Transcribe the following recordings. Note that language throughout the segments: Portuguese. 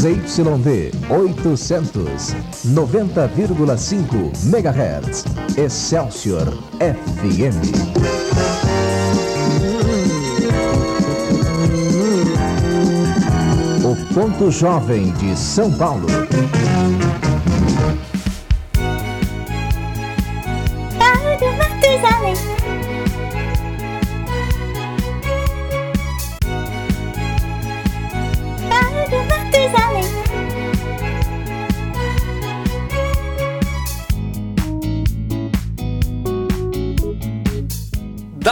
ZYD 800, 90,5 MHz. Excelsior FM. O Ponto Jovem de São Paulo.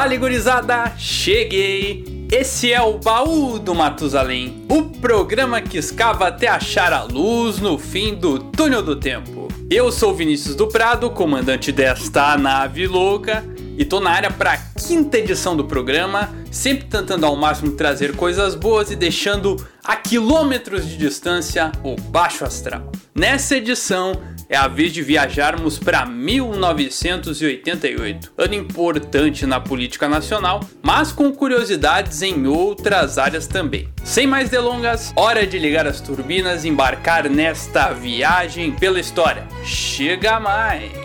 Dali gurizada, cheguei! Esse é o Baú do Matusalém, o programa que escava até achar a luz no fim do túnel do tempo. Eu sou Vinícius do Prado, comandante desta nave louca, e tô na área para a quinta edição do programa, sempre tentando ao máximo trazer coisas boas e deixando a quilômetros de distância o baixo astral. Nessa edição, é a vez de viajarmos para 1988, ano importante na política nacional, mas com curiosidades em outras áreas também. Sem mais delongas, hora de ligar as turbinas e embarcar nesta viagem pela história. Chega mais!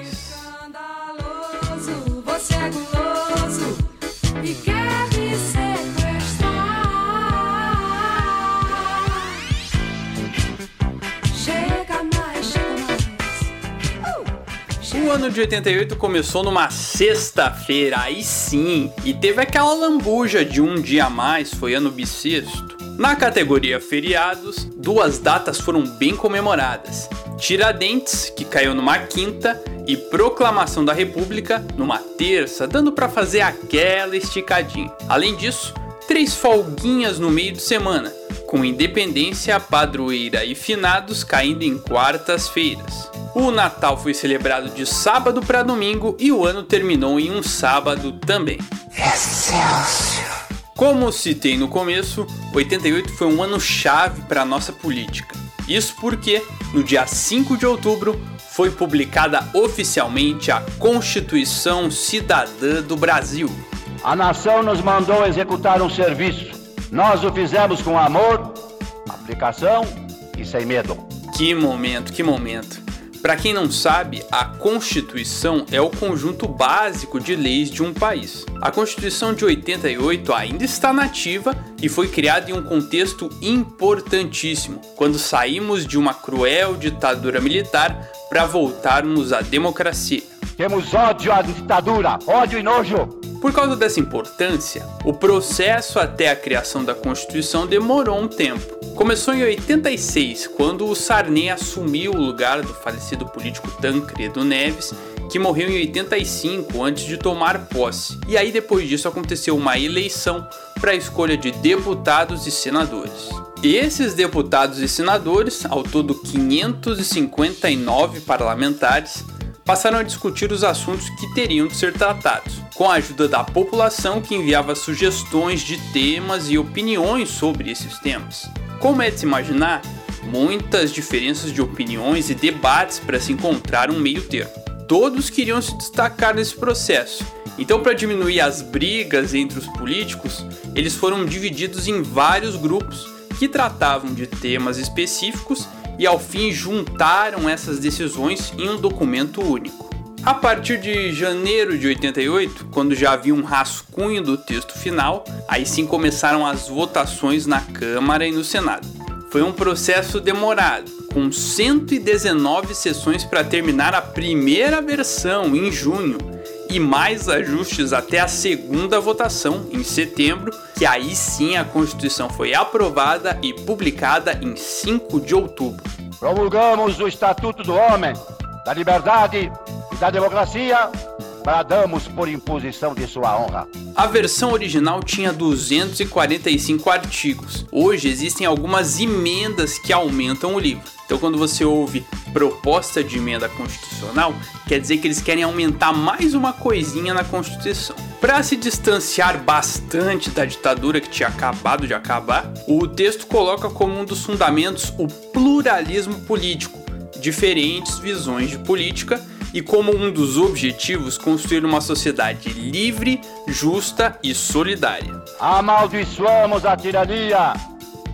O ano de 88 começou numa sexta-feira, aí sim, e teve aquela lambuja de um dia a mais, foi ano bissexto. Na categoria feriados, duas datas foram bem comemoradas: Tiradentes, que caiu numa quinta, e Proclamação da República numa terça, dando para fazer aquela esticadinha. Além disso, três folguinhas no meio de semana, com Independência, Padroeira e Finados caindo em quartas-feiras. O Natal foi celebrado de sábado para domingo e o ano terminou em um sábado também. Excelsior! Como citei no começo, 88 foi um ano chave para a nossa política. Isso porque, no dia 5 de outubro, foi publicada oficialmente a Constituição Cidadã do Brasil. A nação nos mandou executar um serviço. Nós o fizemos com amor, aplicação e sem medo. Que momento, que momento. Para quem não sabe, a Constituição é o conjunto básico de leis de um país. A Constituição de 88 ainda está nativa e foi criada em um contexto importantíssimo, quando saímos de uma cruel ditadura militar para voltarmos à democracia. Temos ódio à ditadura, ódio e nojo. Por causa dessa importância, o processo até a criação da Constituição demorou um tempo. Começou em 86, quando o Sarney assumiu o lugar do falecido político Tancredo Neves, que morreu em 85 antes de tomar posse. E aí depois disso aconteceu uma eleição para a escolha de deputados e senadores. E esses deputados e senadores, ao todo 559 parlamentares, passaram a discutir os assuntos que teriam de ser tratados, com a ajuda da população que enviava sugestões de temas e opiniões sobre esses temas. Como é de se imaginar, muitas diferenças de opiniões e debates para se encontrar um meio termo. Todos queriam se destacar nesse processo. Então, para diminuir as brigas entre os políticos, eles foram divididos em vários grupos que tratavam de temas específicos e ao fim juntaram essas decisões em um documento único. A partir de janeiro de 88, quando já havia um rascunho do texto final, aí sim começaram as votações na Câmara e no Senado. Foi um processo demorado, com 119 sessões para terminar a primeira versão em junho e mais ajustes até a segunda votação em setembro, que aí sim a Constituição foi aprovada e publicada em 5 de outubro. Promulgamos o Estatuto do Homem, da Liberdade da democracia, bradamos por imposição de sua honra. A versão original tinha 245 artigos. Hoje existem algumas emendas que aumentam o livro. Então, quando você ouve proposta de emenda constitucional, quer dizer que eles querem aumentar mais uma coisinha na Constituição. Para se distanciar bastante da ditadura que tinha acabado de acabar, o texto coloca como um dos fundamentos o pluralismo político, diferentes visões de política e como um dos objetivos construir uma sociedade livre, justa e solidária. Amaldiçoamos a tirania,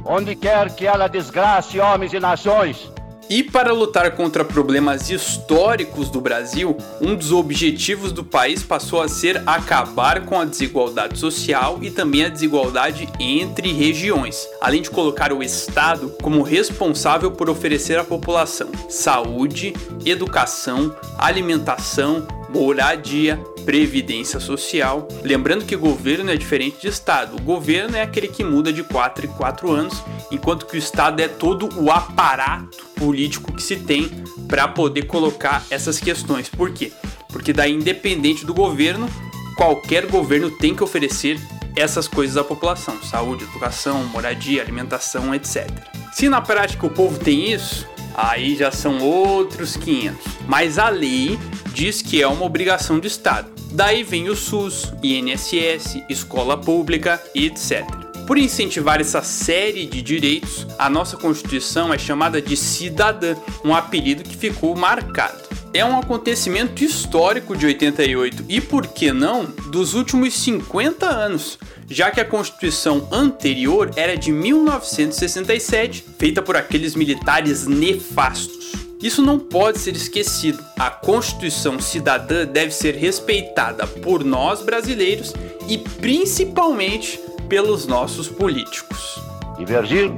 onde quer que ela desgrace homens e nações. E para lutar contra problemas históricos do Brasil, um dos objetivos do país passou a ser acabar com a desigualdade social e também a desigualdade entre regiões, além de colocar o Estado como responsável por oferecer à população saúde, educação, alimentação, moradia, previdência social. Lembrando que governo é diferente de Estado. O governo é aquele que muda de 4 em 4 anos, enquanto que o Estado é todo o aparato político que se tem para poder colocar essas questões. Por quê? Porque daí, independente do governo, qualquer governo tem que oferecer essas coisas à população: saúde, educação, moradia, alimentação, etc. Se na prática o povo tem isso, aí já são outros 500. Mas a lei diz que é uma obrigação do Estado. Daí vem o SUS, INSS, escola pública e etc. Por incentivar essa série de direitos, a nossa Constituição é chamada de cidadã, um apelido que ficou marcado. É um acontecimento histórico de 88 e, por que não, dos últimos 50 anos, já que a Constituição anterior era de 1967, feita por aqueles militares nefastos. Isso não pode ser esquecido. A Constituição cidadã deve ser respeitada por nós brasileiros e principalmente pelos nossos políticos. Divergir?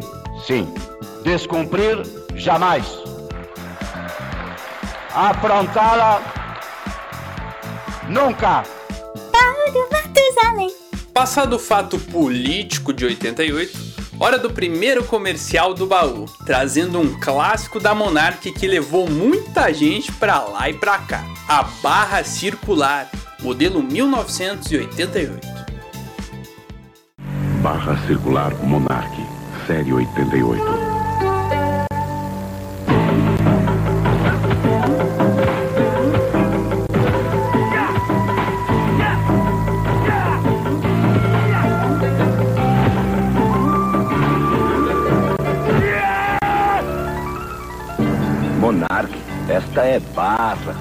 Sim. Descumprir? Jamais. Afrontá-la? Nunca. Paulo Matusalém. Passado o fato político de 88, hora do primeiro comercial do baú, trazendo um clássico da Monarch que levou muita gente pra lá e pra cá. A barra circular, modelo 1988 barra circular Monarch, série 88. Esta é barra.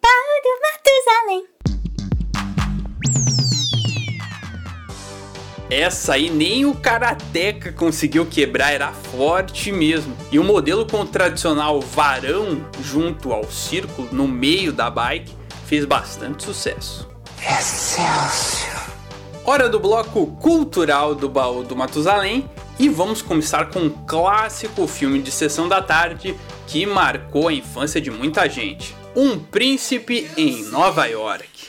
Paulo Matusalém. Essa aí nem o Karateka conseguiu quebrar, era forte mesmo. E o modelo com o tradicional varão junto ao círculo no meio da bike fez bastante sucesso. Excelsior. Hora do bloco cultural do baú do Matusalém e vamos começar com um clássico filme de sessão da tarde que marcou a infância de muita gente. Um Príncipe em Nova York.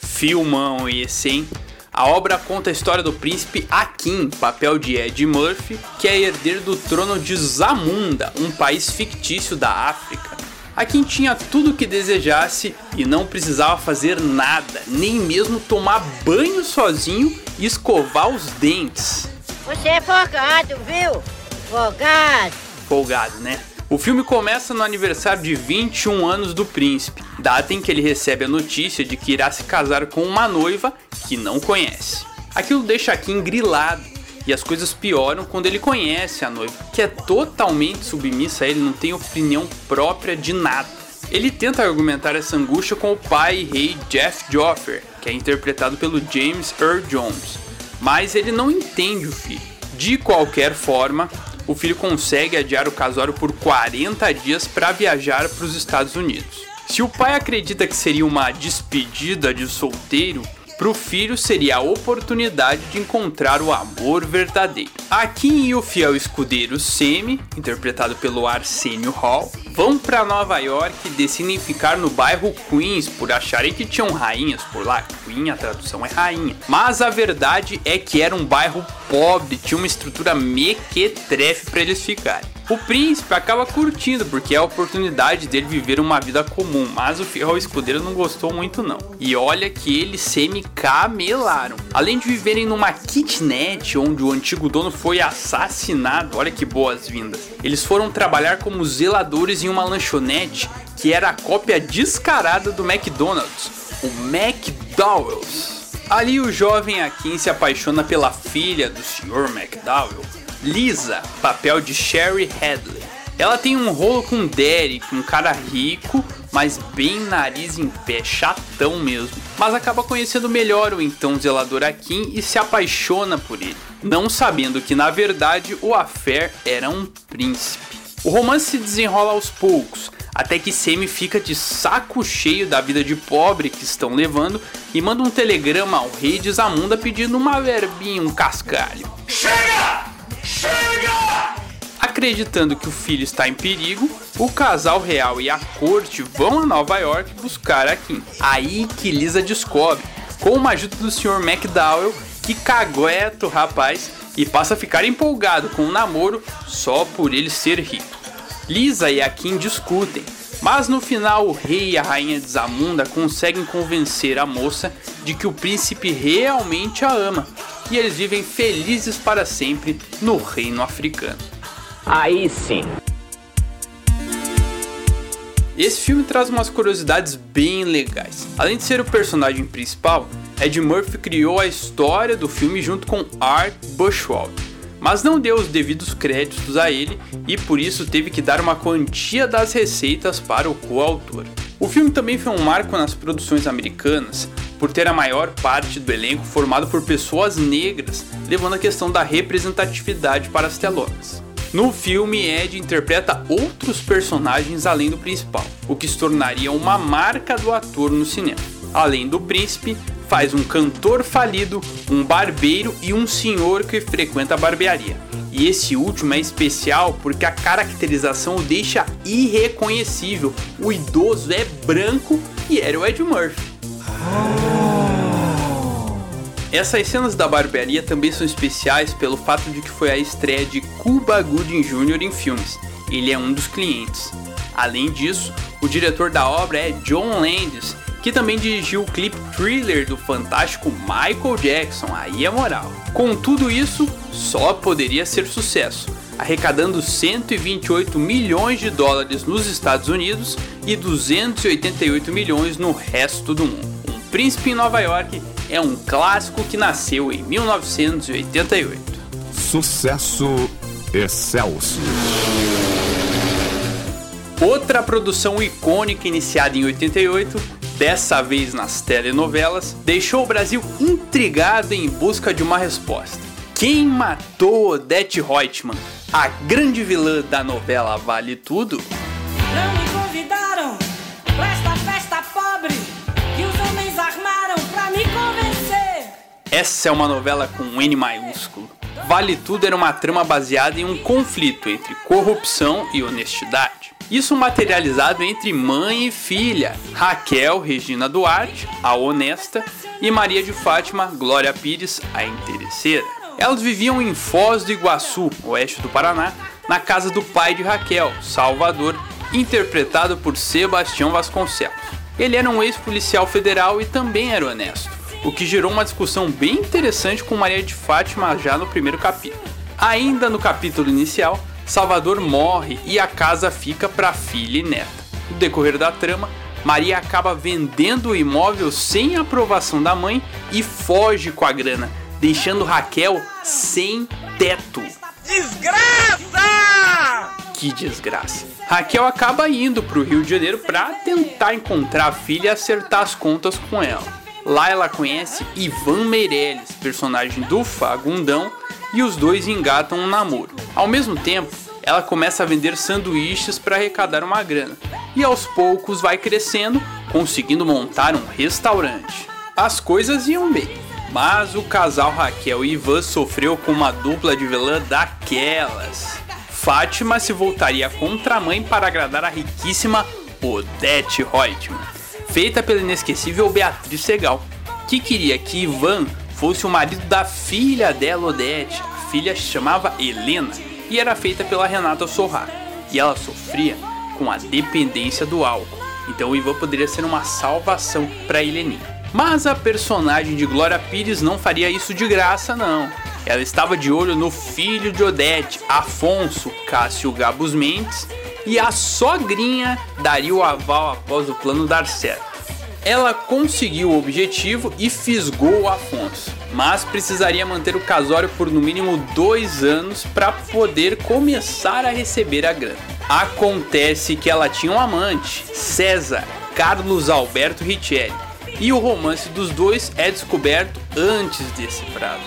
Filmão esse, hein? A obra conta a história do príncipe Akin, papel de Ed Murphy, que é herdeiro do trono de Zamunda, um país fictício da África. Akin tinha tudo o que desejasse e não precisava fazer nada, nem mesmo tomar banho sozinho e escovar os dentes. Você é folgado, viu? Folgado. Folgado, né? O filme começa no aniversário de 21 anos do príncipe, data em que ele recebe a notícia de que irá se casar com uma noiva que não conhece. Aquilo deixa Kim grilado e as coisas pioram quando ele conhece a noiva, que é totalmente submissa a ele, não tem opinião própria de nada. Ele tenta argumentar essa angústia com o pai e rei Jeff Joffer, que é interpretado pelo James Earl Jones, mas ele não entende o filho. De qualquer forma, o filho consegue adiar o casório por 40 dias para viajar para os Estados Unidos. Se o pai acredita que seria uma despedida de solteiro, para o filho seria a oportunidade de encontrar o amor verdadeiro. Akin e o fiel escudeiro Semi, interpretado pelo Arsenio Hall, vão para Nova York e decidem ficar no bairro Queens por acharem que tinham rainhas por lá. Queen, a tradução é rainha. Mas a verdade é que era um bairro pobre, tinha uma estrutura mequetrefe para eles ficarem. O príncipe acaba curtindo porque é a oportunidade dele viver uma vida comum, mas o fiel escudeiro não gostou muito não. E olha que eles semi-camelaram. Além de viverem numa kitnet onde o antigo dono foi assassinado, olha que boas-vindas. Eles foram trabalhar como zeladores em uma lanchonete que era a cópia descarada do McDonald's, o McDowell's. Ali o jovem Akin se apaixona pela filha do Sr. McDowell, Lisa, papel de Sherry Hadley. Ela tem um rolo com Derek, um cara rico, mas bem nariz em pé, chatão mesmo. Mas acaba conhecendo melhor o então zelador Akin e se apaixona por ele, não sabendo que na verdade o Affair era um príncipe. O romance se desenrola aos poucos, até que Semi fica de saco cheio da vida de pobre que estão levando e manda um telegrama ao rei de Zamunda pedindo uma verbinha, um cascalho. Chega! Chega! Acreditando que o filho está em perigo, o casal real e a corte vão a Nova York buscar a Kim. Aí que Lisa descobre, com uma ajuda do Sr. McDowell, que cagueta o rapaz e passa a ficar empolgado com o namoro só por ele ser rico. Lisa e a Kim discutem, mas no final o rei e a rainha de Zamunda conseguem convencer a moça de que o príncipe realmente a ama e eles vivem felizes para sempre no reino africano. Aí sim. Esse filme traz umas curiosidades bem legais. Além de ser o personagem principal, Ed Murphy criou a história do filme junto com Art Buchwald, mas não deu os devidos créditos a ele e por isso teve que dar uma quantia das receitas para o coautor. O filme também foi um marco nas produções americanas por ter a maior parte do elenco formado por pessoas negras, levando a questão da representatividade para as telonas. No filme, Ed interpreta outros personagens além do principal, o que se tornaria uma marca do ator no cinema. Além do príncipe, faz um cantor falido, um barbeiro e um senhor que frequenta a barbearia. E esse último é especial porque a caracterização o deixa irreconhecível. O idoso é branco e era o Ed Murphy. Essas cenas da barbearia também são especiais pelo fato de que foi a estreia de Cuba Gooding Jr. em filmes. Ele é um dos clientes. Além disso, o diretor da obra é John Landis, que também dirigiu o clipe thriller do fantástico Michael Jackson, aí é moral. Com tudo isso, só poderia ser sucesso, arrecadando 128 milhões de dólares nos Estados Unidos e 288 milhões no resto do mundo. Um Príncipe em Nova York é um clássico que nasceu em 1988. Sucesso excelso. Outra produção icônica iniciada em 88 dessa vez nas telenovelas, deixou o Brasil intrigado em busca de uma resposta. Quem matou Odete Reutemann, a grande vilã da novela Vale Tudo? Não me convidaram pra esta festa pobre que os homens armaram pra me convencer. Essa é uma novela com um N maiúsculo. Vale Tudo era uma trama baseada em um conflito entre corrupção e honestidade. Isso materializado entre mãe e filha, Raquel Regina Duarte, a honesta, e Maria de Fátima Glória Pires, a interesseira. Elas viviam em Foz do Iguaçu, oeste do Paraná, na casa do pai de Raquel, Salvador, interpretado por Sebastião Vasconcelos. Ele era um ex-policial federal e também era honesto, o que gerou uma discussão bem interessante com Maria de Fátima já no primeiro capítulo. Ainda no capítulo inicial, Salvador morre e a casa fica para filha e neta. No decorrer da trama, Maria acaba vendendo o imóvel sem aprovação da mãe e foge com a grana, deixando Raquel sem teto. Desgraça! Que desgraça. Raquel acaba indo para o Rio de Janeiro para tentar encontrar a filha e acertar as contas com ela. Lá ela conhece Ivan Meirelles, personagem do Fagundão, e os dois engatam um namoro. Ao mesmo tempo, ela começa a vender sanduíches para arrecadar uma grana e aos poucos vai crescendo, conseguindo montar um restaurante. As coisas iam bem, mas o casal Raquel e Ivan sofreu com uma dupla de vilã daquelas. Fátima se voltaria contra a mãe para agradar a riquíssima Odete Reutemann, feita pela inesquecível Beatriz Segal, que queria que Ivan fosse o marido da filha dela, Odete. A filha se chamava Helena e era feita pela Renata Sorra. E ela sofria com a dependência do álcool. Então o Ivan poderia ser uma salvação para Heleninha. Mas a personagem de Glória Pires não faria isso de graça, não. Ela estava de olho no filho de Odete, Afonso Cássio Gabus Mendes, e a sogrinha daria o aval após o plano dar certo. Ela conseguiu o objetivo e fisgou o Afonso, mas precisaria manter o casório por no mínimo dois anos para poder começar a receber a grana. Acontece que ela tinha um amante, César Carlos Alberto Richelli, e o romance dos dois é descoberto antes desse prazo.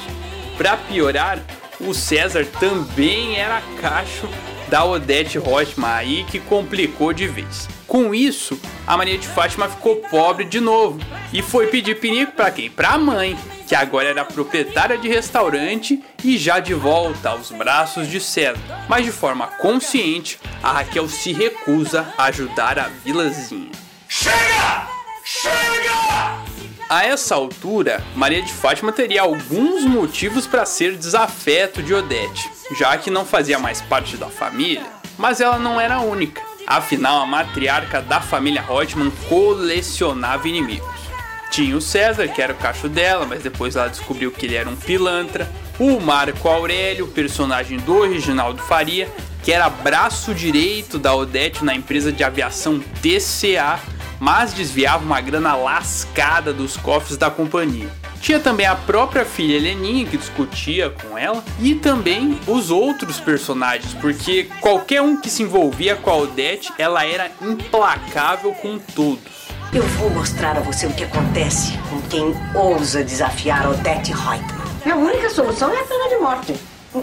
Para piorar, o César também era cacho da Odete Roitman aí que complicou de vez. Com isso, a Maria de Fátima ficou pobre de novo e foi pedir pinico para quem? Para a mãe, que agora era proprietária de restaurante e já de volta aos braços de César. Mas de forma consciente, a Raquel se recusa a ajudar a vilazinha. Chega! Chega! A essa altura, Maria de Fátima teria alguns motivos para ser desafeto de Odete, já que não fazia mais parte da família, mas ela não era a única. Afinal, a matriarca da família Reutemann colecionava inimigos. Tinha o César, que era o cacho dela, mas depois ela descobriu que ele era um pilantra. O Marco Aurélio, personagem do Reginaldo Faria, que era braço direito da Odete na empresa de aviação TCA, mas desviava uma grana lascada dos cofres da companhia. Tinha também a própria filha Heleninha que discutia com ela e também os outros personagens, porque qualquer um que se envolvia com a Odete, ela era implacável com todos. Eu vou mostrar a você o que acontece com quem ousa desafiar Odete Reutemann. A única solução é a pena de morte.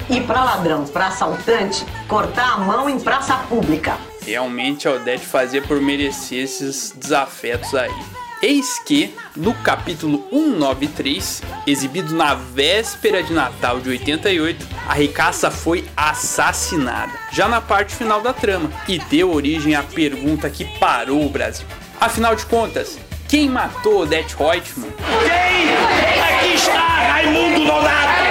E para ladrão, para assaltante, cortar a mão em praça pública. Realmente a Odete fazia por merecer esses desafetos aí. Eis que, no capítulo 193, exibido na véspera de Natal de 88, a ricaça foi assassinada, já na parte final da trama, e deu origem à pergunta que parou o Brasil. Afinal de contas, quem matou Odete Reutemann? Quem? Aqui está Raimundo Nonato!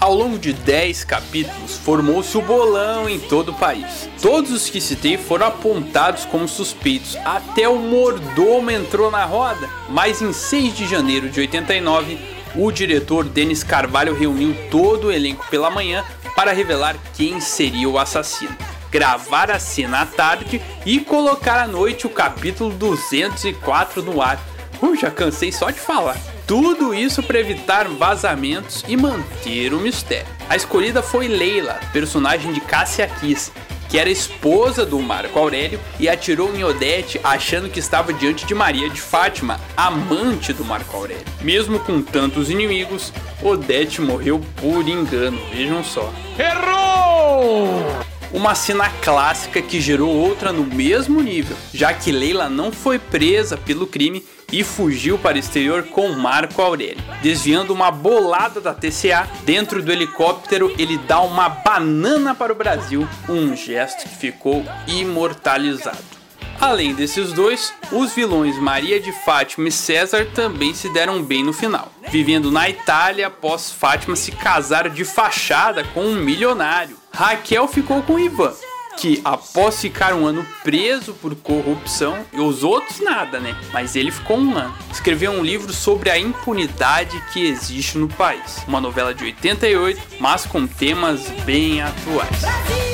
Ao longo de 10 capítulos, formou-se o bolão em todo o país. Todos os que citei foram apontados como suspeitos, até o mordomo entrou na roda. Mas em 6 de janeiro de 89, o diretor Denis Carvalho reuniu todo o elenco pela manhã para revelar quem seria o assassino. Gravar a cena à tarde e colocar à noite o capítulo 204 no ar. Uh, já cansei só de falar. Tudo isso para evitar vazamentos e manter o mistério. A escolhida foi Leila, personagem de Cássia Kiss, que era esposa do Marco Aurélio e atirou em Odete achando que estava diante de Maria de Fátima, amante do Marco Aurélio. Mesmo com tantos inimigos, Odete morreu por engano, vejam só. Errou! Uma cena clássica que gerou outra no mesmo nível, já que Leila não foi presa pelo crime e fugiu para o exterior com Marco Aurélio. Desviando uma bolada da TCA, dentro do helicóptero ele dá uma banana para o Brasil, um gesto que ficou imortalizado. Além desses dois, os vilões Maria de Fátima e César também se deram bem no final, vivendo na Itália após Fátima se casar de fachada com um milionário. Raquel ficou com Ivan, que após ficar um ano preso por corrupção, e os outros nada, né? Mas ele ficou um ano. Escreveu um livro sobre a impunidade que existe no país. Uma novela de 88, mas com temas bem atuais. Brasil,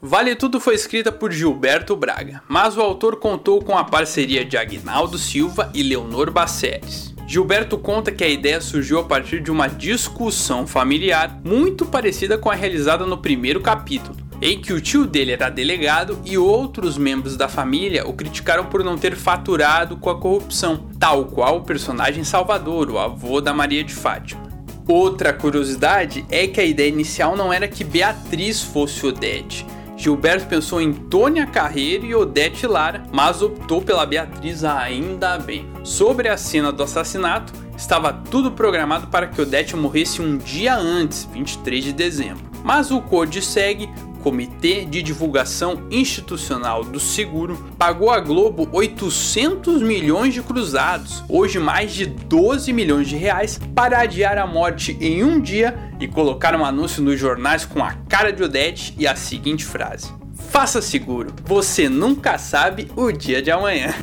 Vale Tudo foi escrita por Gilberto Braga, mas o autor contou com a parceria de Agnaldo Silva e Leonor Baceres. Gilberto conta que a ideia surgiu a partir de uma discussão familiar muito parecida com a realizada no primeiro capítulo, em que o tio dele era delegado e outros membros da família o criticaram por não ter faturado com a corrupção, tal qual o personagem Salvador, o avô da Maria de Fátima. Outra curiosidade é que a ideia inicial não era que Beatriz fosse Odete. Gilberto pensou em Tônia Carreiro e Odete Lara, mas optou pela Beatriz ainda bem. Sobre a cena do assassinato, estava tudo programado para que Odete morresse um dia antes, 23 de dezembro. Mas o Code segue Comitê de Divulgação Institucional do Seguro pagou à Globo 800 milhões de cruzados, hoje mais de 12 milhões de reais, para adiar a morte em um dia e colocar um anúncio nos jornais com a cara de Odete e a seguinte frase: Faça seguro, você nunca sabe o dia de amanhã.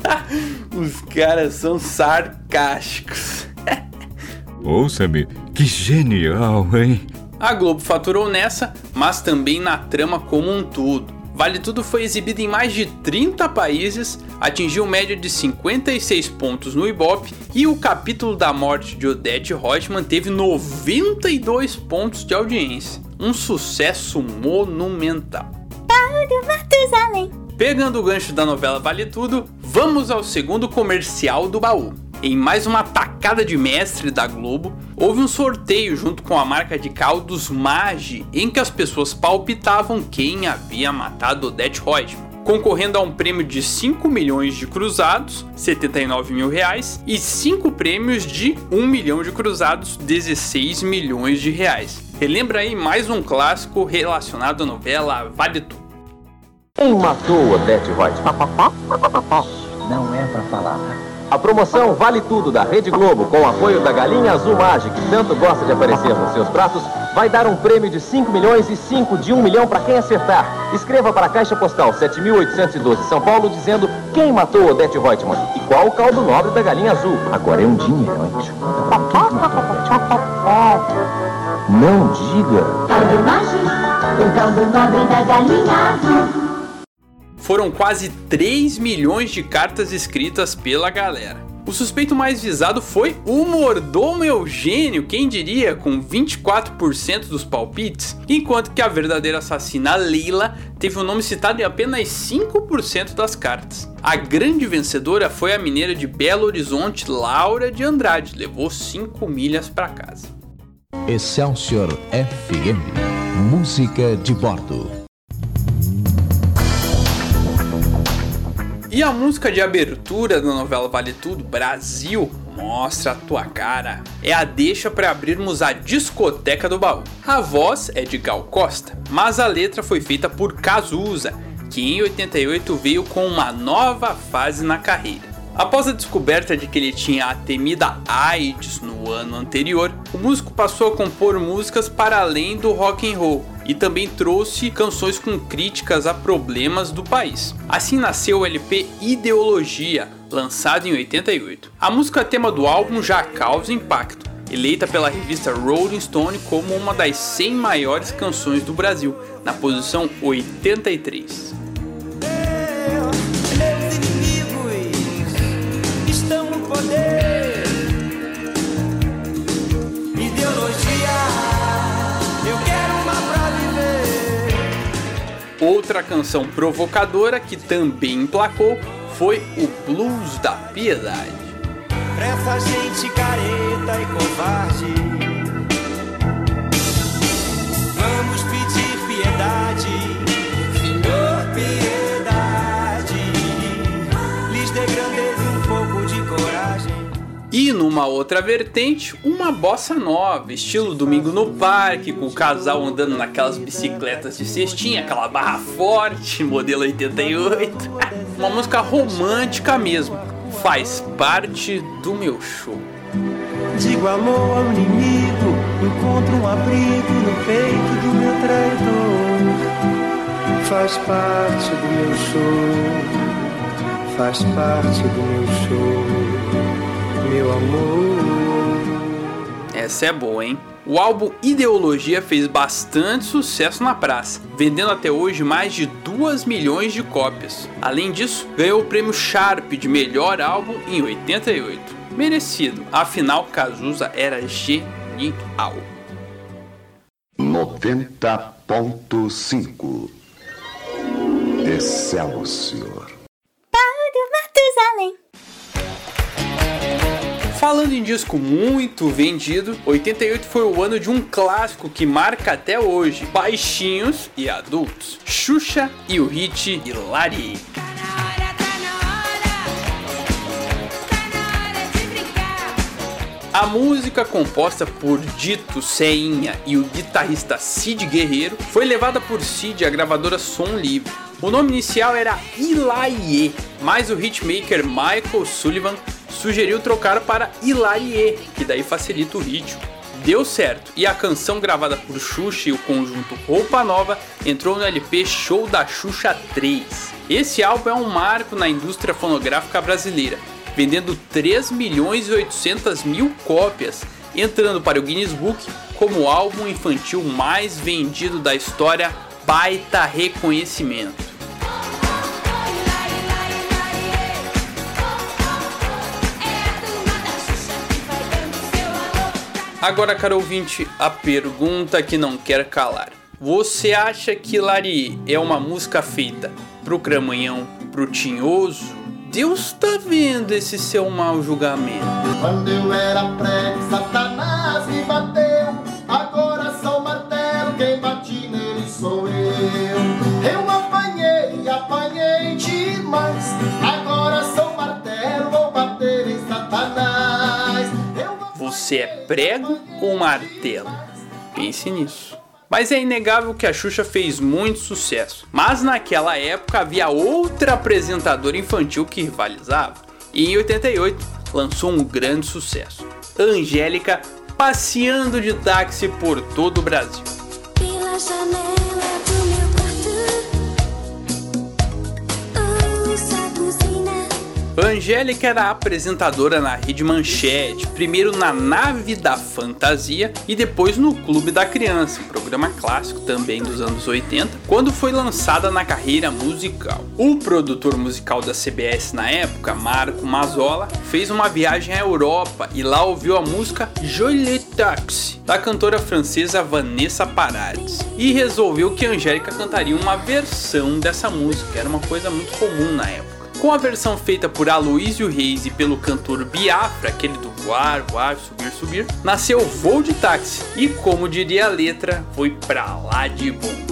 Os caras são sarcásticos. Ouça-me, que genial, hein? A Globo faturou nessa, mas também na trama como um todo. Vale Tudo foi exibido em mais de 30 países, atingiu média de 56 pontos no Ibope e o capítulo da morte de Odette Reutemann teve 92 pontos de audiência. Um sucesso monumental. Pegando o gancho da novela Vale Tudo, vamos ao segundo comercial do baú. Em mais uma tacada de mestre da Globo, houve um sorteio junto com a marca de caldos Magi, em que as pessoas palpitavam quem havia matado Odette Reutemann concorrendo a um prêmio de 5 milhões de cruzados, 79 mil reais, e 5 prêmios de 1 milhão de cruzados, 16 milhões de reais. Relembra aí mais um clássico relacionado à novela Vale Tudo. Quem matou Odete Reutemann? Não é pra falar. A promoção Vale Tudo da Rede Globo, com o apoio da Galinha Azul Mágica, que tanto gosta de aparecer nos seus pratos, vai dar um prêmio de 5 milhões e 5 de 1 milhão para quem acertar. Escreva para a Caixa Postal 7812 São Paulo dizendo quem matou Odete Reutemann e qual o caldo nobre da Galinha Azul. Agora é um dinheiro, hein? Não diga. Caldo mágico, o caldo nobre da galinha azul. Foram quase 3 milhões de cartas escritas pela galera. O suspeito mais visado foi o mordomo Eugênio, quem diria, com 24% dos palpites, enquanto que a verdadeira assassina Leila teve o nome citado em apenas 5% das cartas. A grande vencedora foi a mineira de Belo Horizonte, Laura de Andrade, levou 5 milhas para casa. Excelsior FM Música de Bordo. E a música de abertura da novela Vale Tudo Brasil Mostra a tua cara. É a deixa para abrirmos a discoteca do baú. A voz é de Gal Costa, mas a letra foi feita por Cazuza, que em 88 veio com uma nova fase na carreira. Após a descoberta de que ele tinha a temida AIDS no ano anterior, o músico passou a compor músicas para além do rock and roll e também trouxe canções com críticas a problemas do país. Assim nasceu o LP Ideologia, lançado em 88. A música tema do álbum já causa impacto, eleita pela revista Rolling Stone como uma das 100 maiores canções do Brasil, na posição 83. Outra canção provocadora que também emplacou foi o Blues da Piedade. Pra essa gente careta e covarde, vamos pedir piedade, E numa outra vertente, uma bossa nova, estilo domingo no parque, com o casal andando naquelas bicicletas de cestinha, aquela barra forte, modelo 88. Uma música romântica mesmo, faz parte do meu show. Digo alô ao inimigo, encontro um abrigo no peito do meu traidor. Faz parte do meu show, faz parte do meu show meu amor. Essa é boa, hein? O álbum Ideologia fez bastante sucesso na praça, vendendo até hoje mais de 2 milhões de cópias. Além disso, ganhou o prêmio Sharp de melhor álbum em 88. Merecido, afinal Cazuza era genial. 90.5 Excelsior Paulo Matusalém. Falando em disco muito vendido, 88 foi o ano de um clássico que marca até hoje, baixinhos e adultos, Xuxa e o hit Hilari. A música composta por Dito Ceinha e o guitarrista Cid Guerreiro foi levada por Cid à gravadora Som Livre. O nome inicial era Ilaie, mas o hitmaker Michael Sullivan sugeriu trocar para Hilarie, que daí facilita o ritmo. Deu certo, e a canção gravada por Xuxa e o conjunto Roupa Nova entrou no LP Show da Xuxa 3. Esse álbum é um marco na indústria fonográfica brasileira, vendendo 3 milhões e 800 mil cópias, entrando para o Guinness Book como o álbum infantil mais vendido da história, baita reconhecimento. Agora, caro ouvinte, a pergunta que não quer calar. Você acha que Lari é uma música feita pro cramanhão, pro tinhoso? Deus tá vendo esse seu mau julgamento. Quando eu era prego, Satanás me bateu. Agora o martelo, quem bate nele sou eu. Eu apanhei, apanhei demais. Agora sou martelo, vou bater em Satanás. Você é prego ou martelo? Pense nisso. Mas é inegável que a Xuxa fez muito sucesso. Mas naquela época havia outra apresentadora infantil que rivalizava. E em 88 lançou um grande sucesso. Angélica passeando de táxi por todo o Brasil. Angélica era apresentadora na Rede Manchete, primeiro na Nave da Fantasia e depois no Clube da Criança, um programa clássico também dos anos 80, quando foi lançada na carreira musical. O produtor musical da CBS na época, Marco Mazzola, fez uma viagem à Europa e lá ouviu a música Jolie Taxi, da cantora francesa Vanessa Paradis, e resolveu que Angélica cantaria uma versão dessa música, era uma coisa muito comum na época. Com a versão feita por Aloysio Reis e pelo cantor Biafra, aquele do voar, voar, subir, subir, nasceu Voo de Táxi e, como diria a letra, foi pra lá de bom.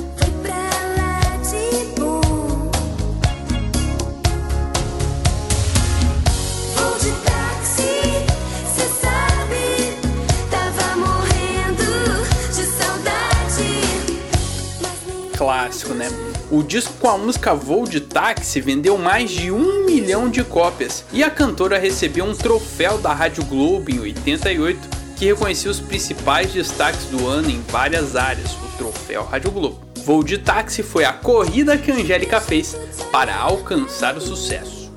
clássico, né? O disco com a música Voo de Táxi vendeu mais de um milhão de cópias e a cantora recebeu um troféu da Rádio Globo em 88 que reconhecia os principais destaques do ano em várias áreas, o troféu Rádio Globo. Voo de Táxi foi a corrida que Angélica fez para alcançar o sucesso.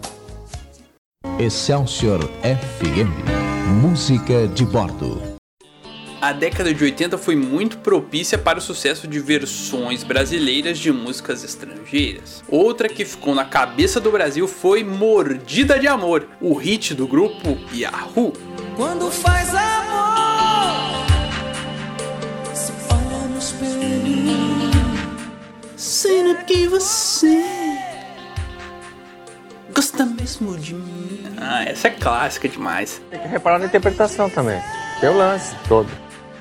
Excelsior FM Música de Bordo a década de 80 foi muito propícia para o sucesso de versões brasileiras de músicas estrangeiras. Outra que ficou na cabeça do Brasil foi Mordida de Amor, o hit do grupo Yahoo. Quando faz amor, se olha no espelho, sendo que você gosta mesmo de mim. Ah, essa é clássica demais. Tem que reparar na interpretação também. Tem o lance todo.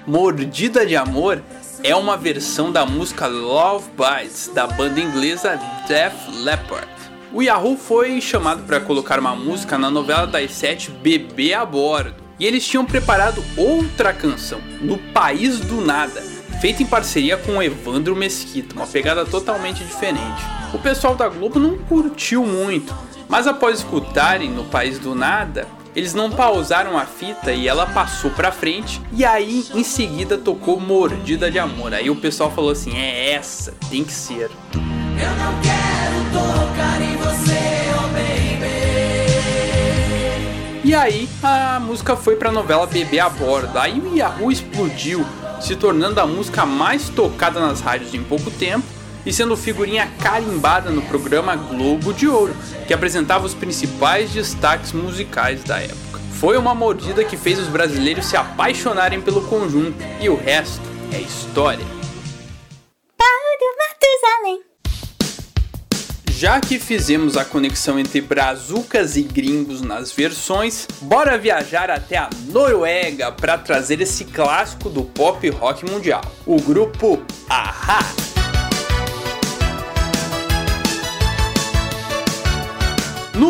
Mordida de Amor é uma versão da música Love Bites da banda inglesa Def Leppard. O Yahoo foi chamado para colocar uma música na novela das sete Bebê a Bordo e eles tinham preparado outra canção, No País do Nada, feita em parceria com Evandro Mesquita, uma pegada totalmente diferente. O pessoal da Globo não curtiu muito, mas após escutarem No País do Nada, eles não pausaram a fita e ela passou pra frente. E aí, em seguida, tocou Mordida de Amor. Aí o pessoal falou assim: é essa, tem que ser. Eu não quero tocar em você, oh baby. E aí, a música foi pra novela Bebê a Bordo. Aí o Yahoo explodiu, se tornando a música mais tocada nas rádios em pouco tempo e sendo figurinha carimbada no programa Globo de Ouro, que apresentava os principais destaques musicais da época. Foi uma mordida que fez os brasileiros se apaixonarem pelo conjunto, e o resto é história. Já que fizemos a conexão entre brazucas e gringos nas versões, bora viajar até a Noruega para trazer esse clássico do pop rock mundial, o grupo Aha.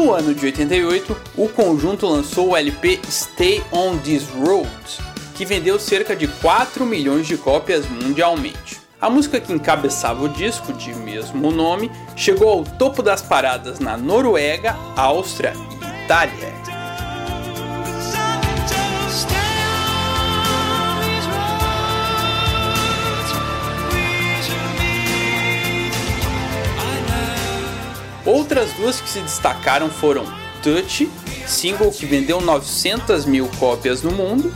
No ano de 88, o conjunto lançou o LP Stay on This Road, que vendeu cerca de 4 milhões de cópias mundialmente. A música que encabeçava o disco, de mesmo nome, chegou ao topo das paradas na Noruega, Áustria e Itália. Outras duas que se destacaram foram Touch, single que vendeu 900 mil cópias no mundo,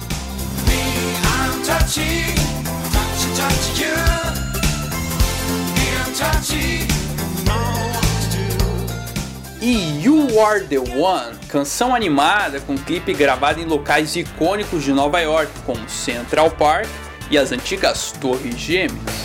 e You Are The One, canção animada com clipe gravado em locais icônicos de Nova York, como Central Park e as antigas Torres Gêmeas.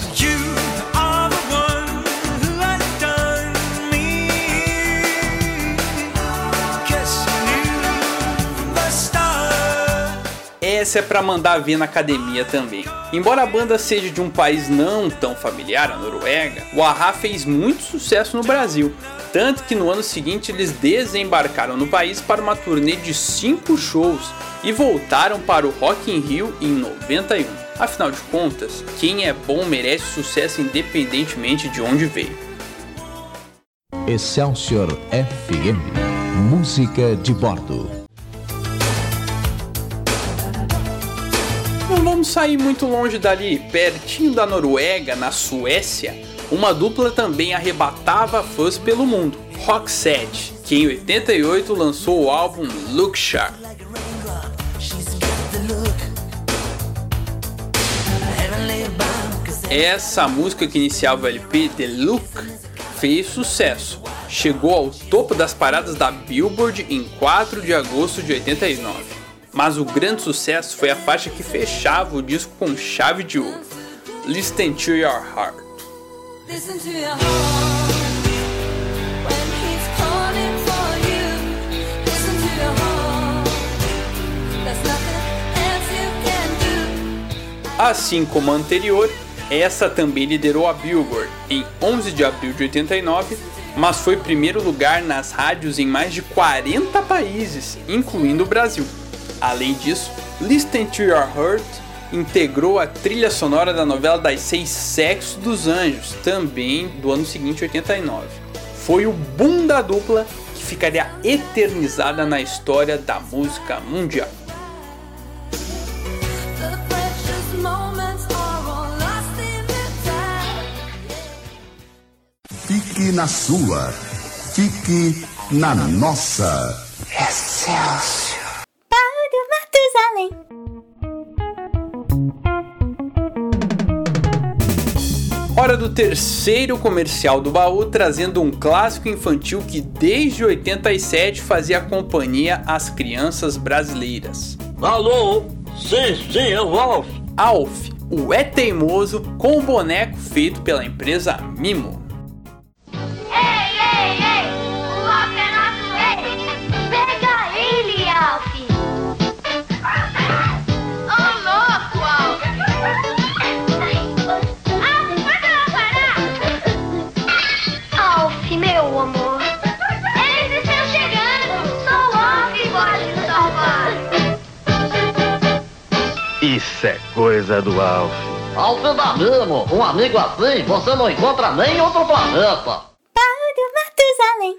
Essa é para mandar ver na academia também. Embora a banda seja de um país não tão familiar, a Noruega, o Ahá fez muito sucesso no Brasil. Tanto que no ano seguinte eles desembarcaram no país para uma turnê de 5 shows e voltaram para o Rock in Rio em 91. Afinal de contas, quem é bom merece sucesso independentemente de onde veio. Excelsior FM Música de Bordo Não vamos sair muito longe dali, pertinho da Noruega, na Suécia, uma dupla também arrebatava fãs pelo mundo, Roxette, que em 88 lançou o álbum Look Sharp. Essa música que iniciava o LP, The Look, fez sucesso. Chegou ao topo das paradas da Billboard em 4 de agosto de 89. Mas o grande sucesso foi a faixa que fechava o disco com chave de ouro, Listen to Your Heart. Assim como a anterior, essa também liderou a Billboard em 11 de abril de 89, mas foi primeiro lugar nas rádios em mais de 40 países, incluindo o Brasil. Além disso, Listen to Your Heart integrou a trilha sonora da novela das Seis Sexos dos Anjos, também do ano seguinte, 89. Foi o boom da dupla que ficaria eternizada na história da música mundial. Fique na sua, fique na nossa. Excelsior. Matusalém. Hora do terceiro comercial do baú, trazendo um clássico infantil que desde 87 fazia companhia às crianças brasileiras. Alô? Sim, sim, é o Alf. Alf, o é teimoso com o boneco feito pela empresa Mimo. Isso é coisa do Alf. Alf da Mimo, um amigo assim você não encontra nem em outro planeta. Paulo Matusalém.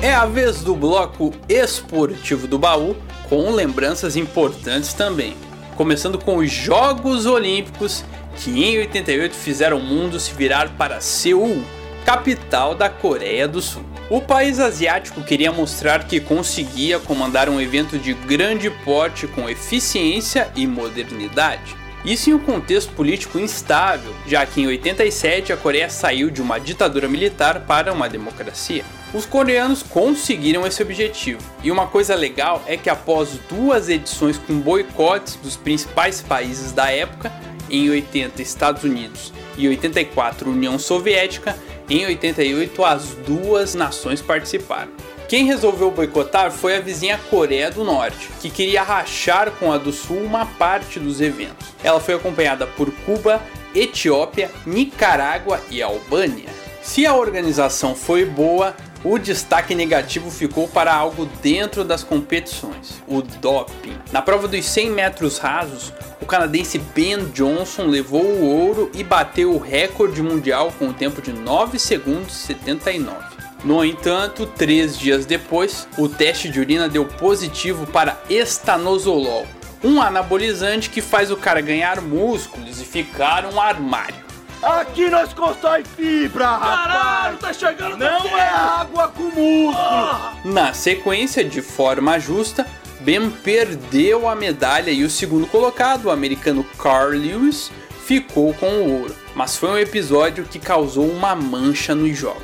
É a vez do bloco esportivo do baú, com lembranças importantes também. Começando com os Jogos Olímpicos, que em 88 fizeram o mundo se virar para Seul, capital da Coreia do Sul. O país asiático queria mostrar que conseguia comandar um evento de grande porte com eficiência e modernidade. Isso em um contexto político instável, já que em 87 a Coreia saiu de uma ditadura militar para uma democracia. Os coreanos conseguiram esse objetivo, e uma coisa legal é que após duas edições com boicotes dos principais países da época, em 80 Estados Unidos e 84 União Soviética, em 88 as duas nações participaram. Quem resolveu boicotar foi a vizinha Coreia do Norte, que queria rachar com a do Sul uma parte dos eventos. Ela foi acompanhada por Cuba, Etiópia, Nicarágua e Albânia. Se a organização foi boa, o destaque negativo ficou para algo dentro das competições, o doping. Na prova dos 100 metros rasos, o canadense Ben Johnson levou o ouro e bateu o recorde mundial com o tempo de 9 segundos 79. No entanto, três dias depois, o teste de urina deu positivo para estanozolol, um anabolizante que faz o cara ganhar músculos e ficar um armário. Aqui nós constrói fibra, Caralho, tá chegando Não é água com músculo. Na sequência, de forma justa, Ben perdeu a medalha e o segundo colocado, o americano Carl Lewis, ficou com o ouro, mas foi um episódio que causou uma mancha nos jogos.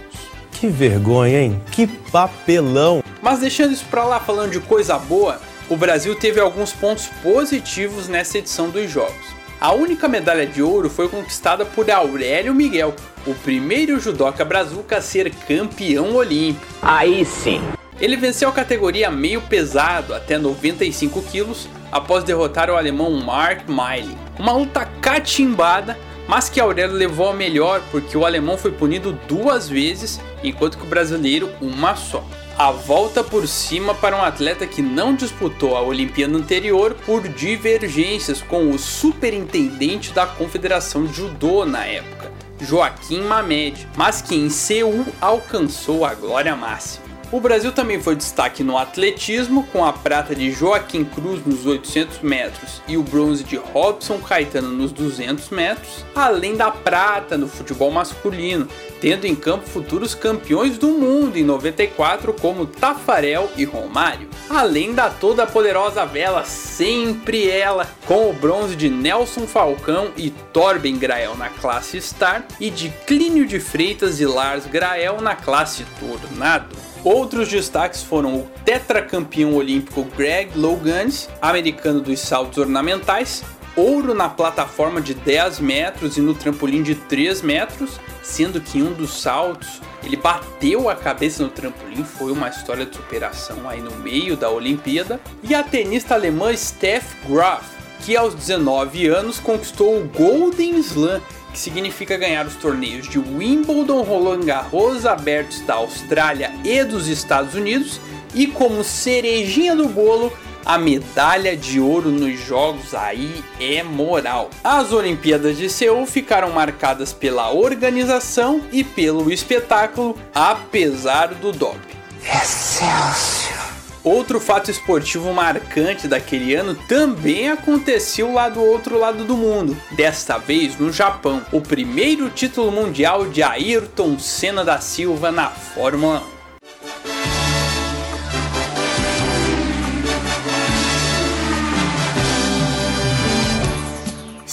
Que vergonha, hein? Que papelão! Mas deixando isso pra lá, falando de coisa boa, o Brasil teve alguns pontos positivos nessa edição dos Jogos. A única medalha de ouro foi conquistada por Aurélio Miguel, o primeiro judoca brazuca a ser campeão olímpico. Aí sim. Ele venceu a categoria meio pesado até 95 quilos após derrotar o alemão Mark Miley. Uma luta catimbada, mas que Aurélio levou a melhor porque o alemão foi punido duas vezes, enquanto que o brasileiro uma só a volta por cima para um atleta que não disputou a Olimpíada anterior por divergências com o superintendente da Confederação de Judô na época, Joaquim Mamed, mas que em Seul alcançou a glória máxima. O Brasil também foi destaque no atletismo, com a prata de Joaquim Cruz nos 800 metros e o bronze de Robson Caetano nos 200 metros, além da prata no futebol masculino, tendo em campo futuros campeões do mundo em 94 como Tafarel e Romário, além da toda poderosa vela, sempre ela, com o bronze de Nelson Falcão e Torben Grael na classe Star e de Clínio de Freitas e Lars Grael na classe Tornado. Outros destaques foram o tetracampeão olímpico Greg Louganis, americano dos saltos ornamentais, ouro na plataforma de 10 metros e no trampolim de 3 metros, sendo que um dos saltos ele bateu a cabeça no trampolim, foi uma história de superação aí no meio da Olimpíada, e a tenista alemã Steph Graf, que aos 19 anos conquistou o Golden Slam que significa ganhar os torneios de Wimbledon, Roland Garros abertos da Austrália e dos Estados Unidos, e como cerejinha do bolo, a medalha de ouro nos jogos aí é moral. As Olimpíadas de Seul ficaram marcadas pela organização e pelo espetáculo, apesar do doping. Excelsior! Outro fato esportivo marcante daquele ano também aconteceu lá do outro lado do mundo, desta vez no Japão, o primeiro título mundial de Ayrton Senna da Silva na Fórmula 1.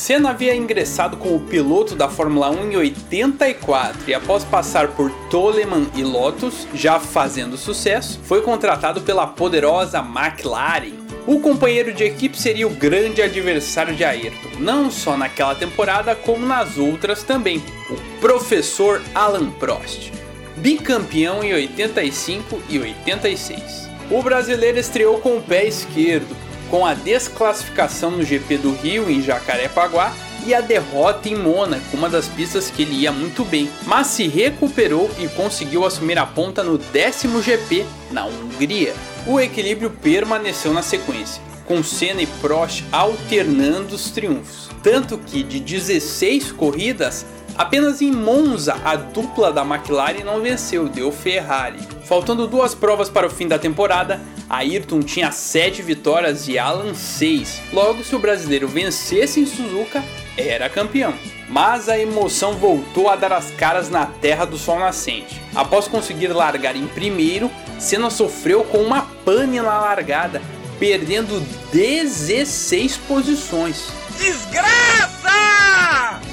Senna havia ingressado como piloto da Fórmula 1 em 84 e após passar por Toleman e Lotus, já fazendo sucesso, foi contratado pela poderosa McLaren. O companheiro de equipe seria o grande adversário de Ayrton, não só naquela temporada como nas outras também, o professor Alan Prost, bicampeão em 85 e 86. O brasileiro estreou com o pé esquerdo, com a desclassificação no GP do Rio em Jacarepaguá e a derrota em Mônaco, uma das pistas que ele ia muito bem, mas se recuperou e conseguiu assumir a ponta no décimo GP na Hungria. O equilíbrio permaneceu na sequência, com Senna e Prost alternando os triunfos, tanto que de 16 corridas, Apenas em Monza a dupla da McLaren não venceu, deu Ferrari. Faltando duas provas para o fim da temporada, Ayrton tinha 7 vitórias e Alan 6. Logo, se o brasileiro vencesse em Suzuka, era campeão. Mas a emoção voltou a dar as caras na terra do sol nascente. Após conseguir largar em primeiro, Senna sofreu com uma pane na largada, perdendo 16 posições. Desgraça!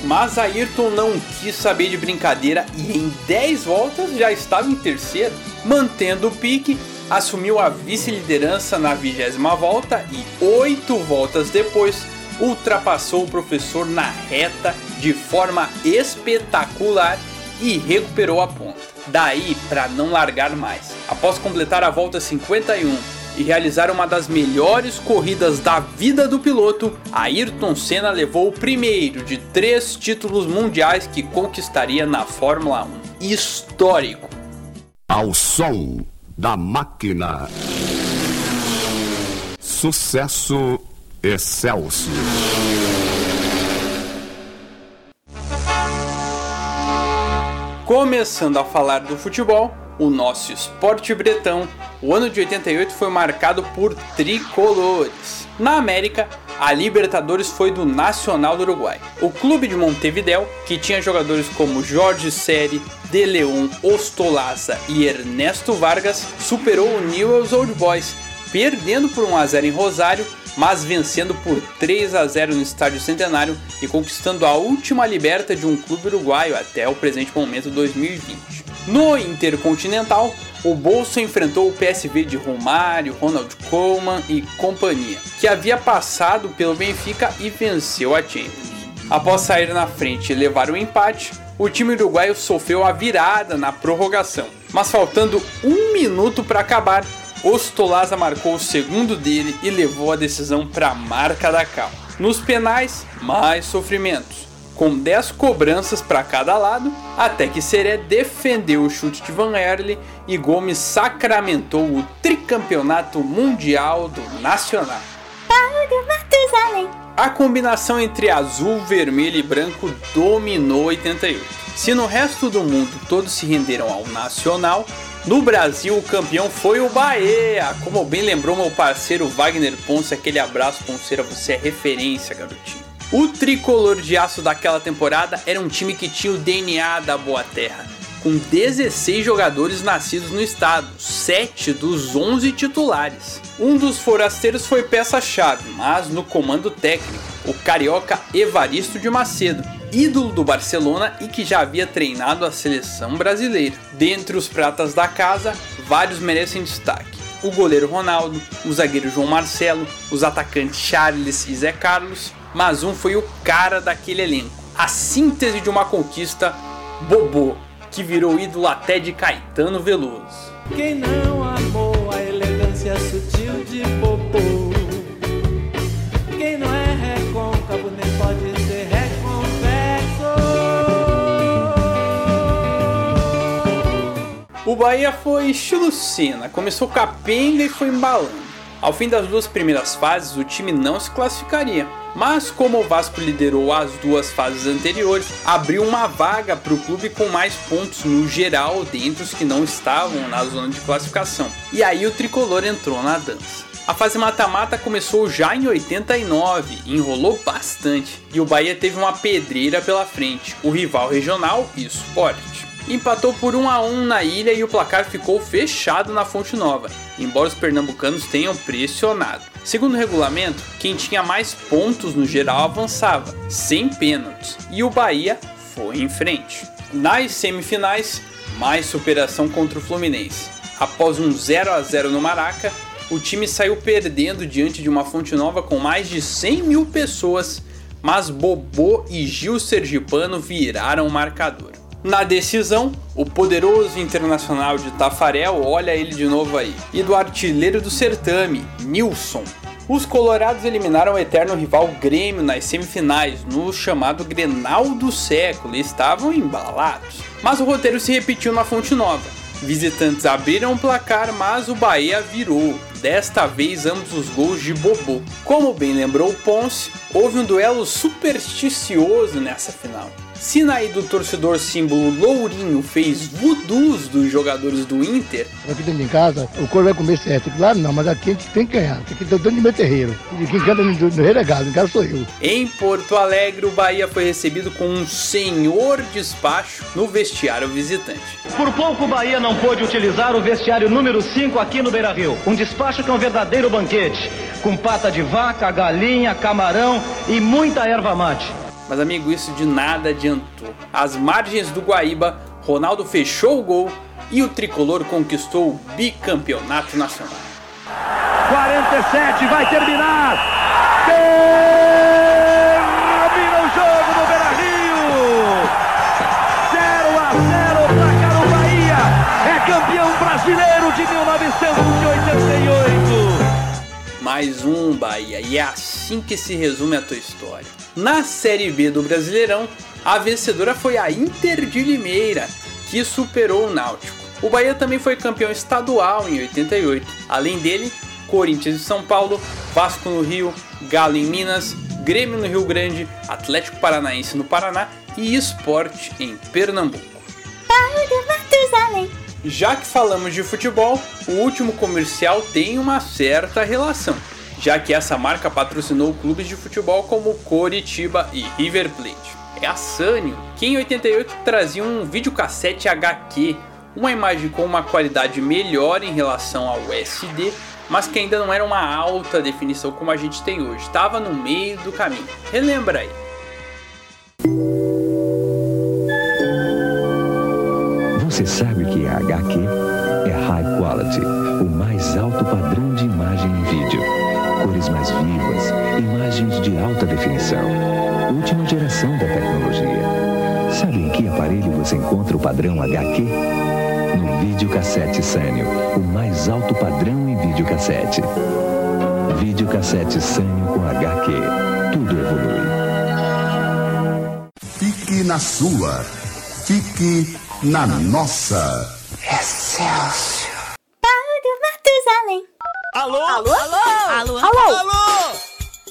Mas Ayrton não quis saber de brincadeira e em 10 voltas já estava em terceiro, mantendo o pique assumiu a vice-liderança na vigésima volta e oito voltas depois ultrapassou o professor na reta de forma espetacular e recuperou a ponta. Daí para não largar mais. Após completar a volta 51 e realizar uma das melhores corridas da vida do piloto, Ayrton Senna levou o primeiro de três títulos mundiais que conquistaria na Fórmula 1. Histórico. Ao som da máquina. Sucesso excelso. Começando a falar do futebol, o nosso esporte bretão, o ano de 88 foi marcado por tricolores. Na América, a Libertadores foi do Nacional do Uruguai. O clube de Montevideo, que tinha jogadores como Jorge Seri, De Leon, Ostolaza e Ernesto Vargas, superou o Newell's Old Boys, perdendo por 1 a 0 em Rosário mas vencendo por 3 a 0 no Estádio Centenário e conquistando a última liberta de um clube uruguaio até o presente momento 2020. No Intercontinental, o Bolso enfrentou o PSV de Romário, Ronald Koeman e companhia, que havia passado pelo Benfica e venceu a Champions. Após sair na frente e levar o empate, o time uruguaio sofreu a virada na prorrogação. Mas faltando um minuto para acabar, Ostolaza marcou o segundo dele e levou a decisão para a marca da cal. Nos penais, mais sofrimentos, com 10 cobranças para cada lado, até que Seré defendeu o chute de Van Erle e Gomes sacramentou o tricampeonato mundial do Nacional. A combinação entre azul, vermelho e branco dominou 88. Se no resto do mundo todos se renderam ao Nacional, no Brasil o campeão foi o Bahia. Como bem lembrou meu parceiro Wagner Ponce, aquele abraço Ponceira, você é referência, garotinho. O tricolor de aço daquela temporada era um time que tinha o DNA da Boa Terra, com 16 jogadores nascidos no estado, 7 dos 11 titulares. Um dos forasteiros foi peça-chave, mas no comando técnico, o carioca Evaristo de Macedo, ídolo do Barcelona e que já havia treinado a seleção brasileira. Dentre os pratas da casa, vários merecem destaque. O goleiro Ronaldo, o zagueiro João Marcelo, os atacantes Charles e Zé Carlos, mas um foi o cara daquele elenco. A síntese de uma conquista, Bobô, que virou ídolo até de Caetano Veloso. Quem não amou a elegância sutil de Bobô? Quem não é recôncavo nem pode ser reconvexo? O Bahia foi Senna, começou capenga e foi embalando. Ao fim das duas primeiras fases, o time não se classificaria, mas como o Vasco liderou as duas fases anteriores, abriu uma vaga para o clube com mais pontos no geral dentre os que não estavam na zona de classificação. E aí o tricolor entrou na dança. A fase mata-mata começou já em 89, enrolou bastante, e o Bahia teve uma pedreira pela frente, o rival regional e o Sport empatou por 1 a 1 na ilha e o placar ficou fechado na Fonte Nova, embora os pernambucanos tenham pressionado. Segundo o regulamento, quem tinha mais pontos no geral avançava, sem pênaltis, e o Bahia foi em frente. Nas semifinais, mais superação contra o Fluminense. Após um 0 a 0 no Maraca, o time saiu perdendo diante de uma Fonte Nova com mais de 100 mil pessoas, mas Bobô e Gil Sergipano viraram o marcador. Na decisão, o poderoso internacional de Tafarel, olha ele de novo aí, e do artilheiro do certame, Nilson. Os colorados eliminaram o eterno rival Grêmio nas semifinais, no chamado Grenal do século, e estavam embalados. Mas o roteiro se repetiu na Fonte Nova. Visitantes abriram o placar, mas o Bahia virou, desta vez ambos os gols de Bobô. Como bem lembrou Ponce, houve um duelo supersticioso nessa final. Sinaí do torcedor símbolo Lourinho fez voodoos dos jogadores do Inter. Aqui dentro de casa, o cor vai comer certo. Claro não, mas aqui a gente tem que ganhar. Aqui tem dono de meu terreiro. E quem canta no, no terreiro é gado, no caso sou eu. Em Porto Alegre, o Bahia foi recebido com um senhor despacho no vestiário visitante. Por pouco o Bahia não pôde utilizar o vestiário número 5 aqui no Beira Rio. Um despacho que é um verdadeiro banquete. Com pata de vaca, galinha, camarão e muita erva mate. Mas, amigo, isso de nada adiantou. Às margens do Guaíba, Ronaldo fechou o gol e o tricolor conquistou o bicampeonato nacional. 47, vai terminar! Termina o jogo no Beira Rio! 0 a 0 placar o Bahia! É campeão brasileiro de 1988! Mais um Bahia, e é assim que se resume a tua história. Na Série B do Brasileirão, a vencedora foi a Inter de Limeira, que superou o Náutico. O Bahia também foi campeão estadual em 88. Além dele, Corinthians de São Paulo, Vasco no Rio, Galo em Minas, Grêmio no Rio Grande, Atlético Paranaense no Paraná e Esporte em Pernambuco. Já que falamos de futebol, o último comercial tem uma certa relação já que essa marca patrocinou clubes de futebol como Coritiba e River Plate. É a Sanyo, que em 88 trazia um videocassete HQ uma imagem com uma qualidade melhor em relação ao SD, mas que ainda não era uma alta definição como a gente tem hoje, estava no meio do caminho. Relembra aí. Você sabe que é HQ? É High Quality, o mais alto padrão de imagem em vídeo. Cores mais vivas, imagens de alta definição. Última geração da tecnologia. Sabe em que aparelho você encontra o padrão HQ? No videocassete Sanyo, o mais alto padrão em videocassete. Videocassete Sanyo com HQ. Tudo evolui. Fique na sua. Fique na nossa. Excelsior. Paulo Matusalém. Alô? Alô? Alô? Alô? Alô?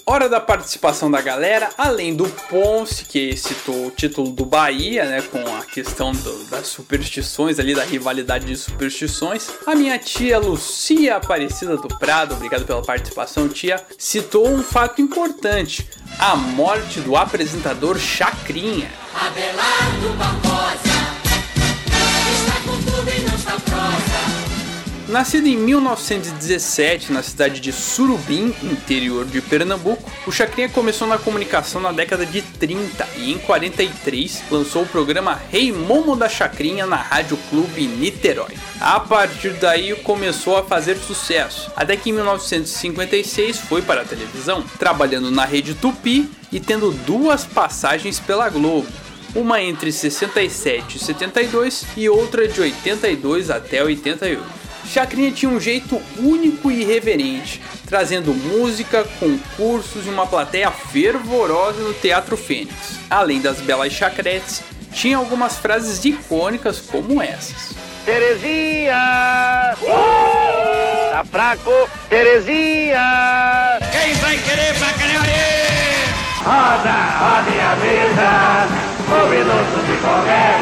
Hora da participação da galera, além do Ponce, que citou o título do Bahia, né, com a questão do, das superstições ali, da rivalidade de superstições. A minha tia Lucia Aparecida do Prado, obrigado pela participação, tia, citou um fato importante: a morte do apresentador Chacrinha. Abelardo Barbosa Nascido em 1917 na cidade de Surubim, interior de Pernambuco, o Chacrinha começou na comunicação na década de 30 e em 43 lançou o programa Rei Momo da Chacrinha na Rádio Clube Niterói. A partir daí começou a fazer sucesso, até que em 1956 foi para a televisão, trabalhando na Rede Tupi e tendo duas passagens pela Globo uma entre 67 e 72 e outra de 82 até 88. Chacrinha tinha um jeito único e irreverente, trazendo música, concursos e uma plateia fervorosa no Teatro Fênix. Além das belas chacretes, tinha algumas frases icônicas como essas. Terezinha! Tá fraco? Terezinha! Quem vai querer pra aí? Roda, roda a mesa, um minuto de comercial.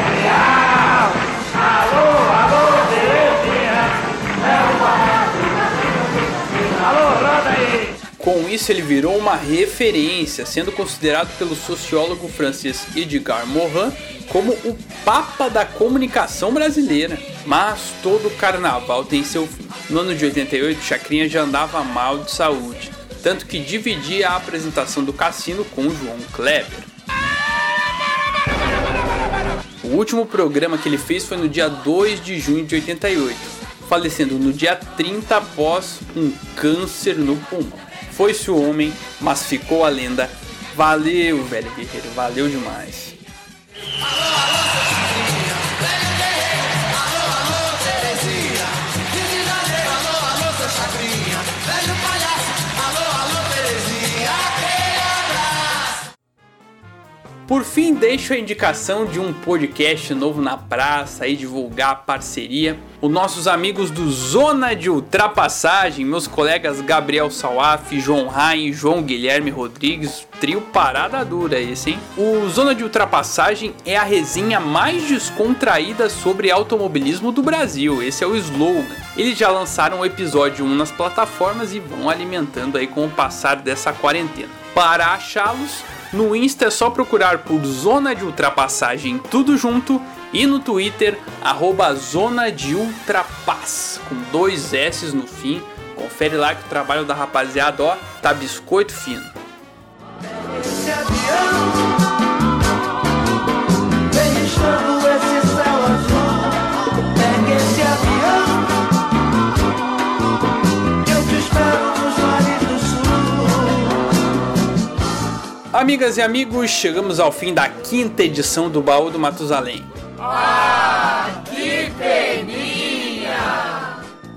Isso, ele virou uma referência, sendo considerado pelo sociólogo francês Edgar Morin como o papa da comunicação brasileira. Mas todo carnaval tem seu fim. No ano de 88, Chacrinha já andava mal de saúde, tanto que dividia a apresentação do cassino com João Kleber. O último programa que ele fez foi no dia 2 de junho de 88, falecendo no dia 30 após um câncer no pulmão. Foi-se o homem, mas ficou a lenda. Valeu, velho guerreiro, valeu demais. Por fim, deixo a indicação de um podcast novo na praça e divulgar a parceria. Os nossos amigos do Zona de Ultrapassagem, meus colegas Gabriel Salaf, João Rain João Guilherme Rodrigues, trio parada dura esse, hein? O Zona de Ultrapassagem é a resenha mais descontraída sobre automobilismo do Brasil, esse é o slogan. Eles já lançaram o episódio 1 nas plataformas e vão alimentando aí com o passar dessa quarentena. Para achá-los, no Insta é só procurar por Zona de Ultrapassagem tudo junto e no Twitter, arroba Zona de Ultrapass, com dois S no fim. Confere lá que o trabalho da rapaziada, ó, tá biscoito fino. Amigas e amigos, chegamos ao fim da quinta edição do Baú do Matusalém. Ah, que peninha!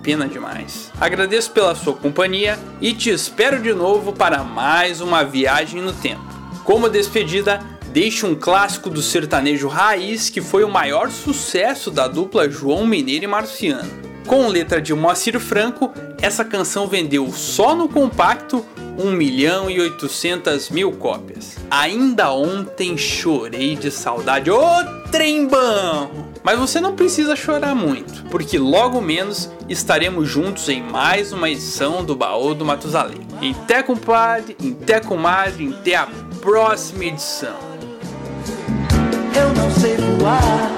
Pena demais. Agradeço pela sua companhia e te espero de novo para mais uma viagem no tempo. Como despedida, deixe um clássico do sertanejo raiz que foi o maior sucesso da dupla João Mineiro e Marciano. Com letra de Moacir Franco, essa canção vendeu só no compacto 1 milhão e 800 mil cópias. Ainda ontem chorei de saudade. Ô trembão! Mas você não precisa chorar muito, porque logo menos estaremos juntos em mais uma edição do Baú do Matusalém. Até compadre, até comadre, até a próxima edição. Eu não sei voar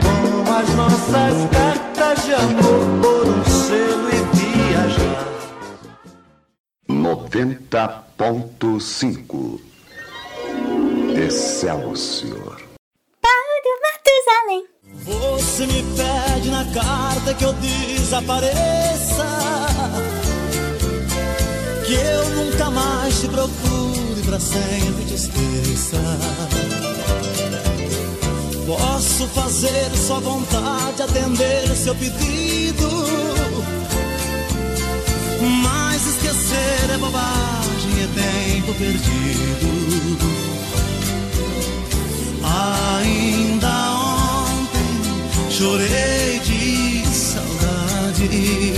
como as nossas cartas de amor por selo e viajar. 90.5 Excelsior. Paulo Matusalém. Você me pede na carta que eu desapareça. Que eu nunca mais te procure, pra sempre te esqueça. Posso fazer sua vontade, atender seu pedido. Mas esquecer é bobagem, é tempo perdido. Ainda ontem chorei de saudade,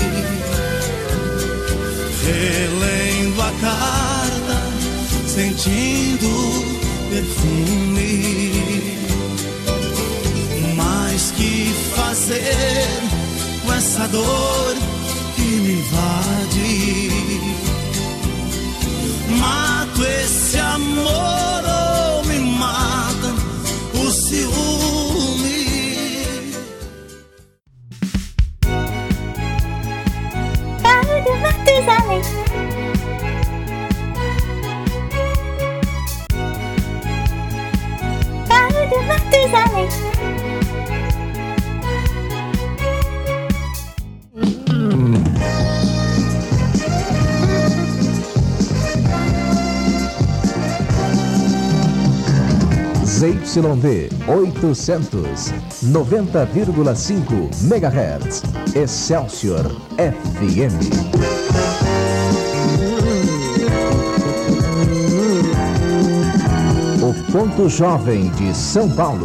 relendo a carta, sentindo perfume. Fazer com essa dor que me invade? Mato esse amor ZYD 800, 90,5 MHz. Excelsior FM. O ponto jovem de São Paulo.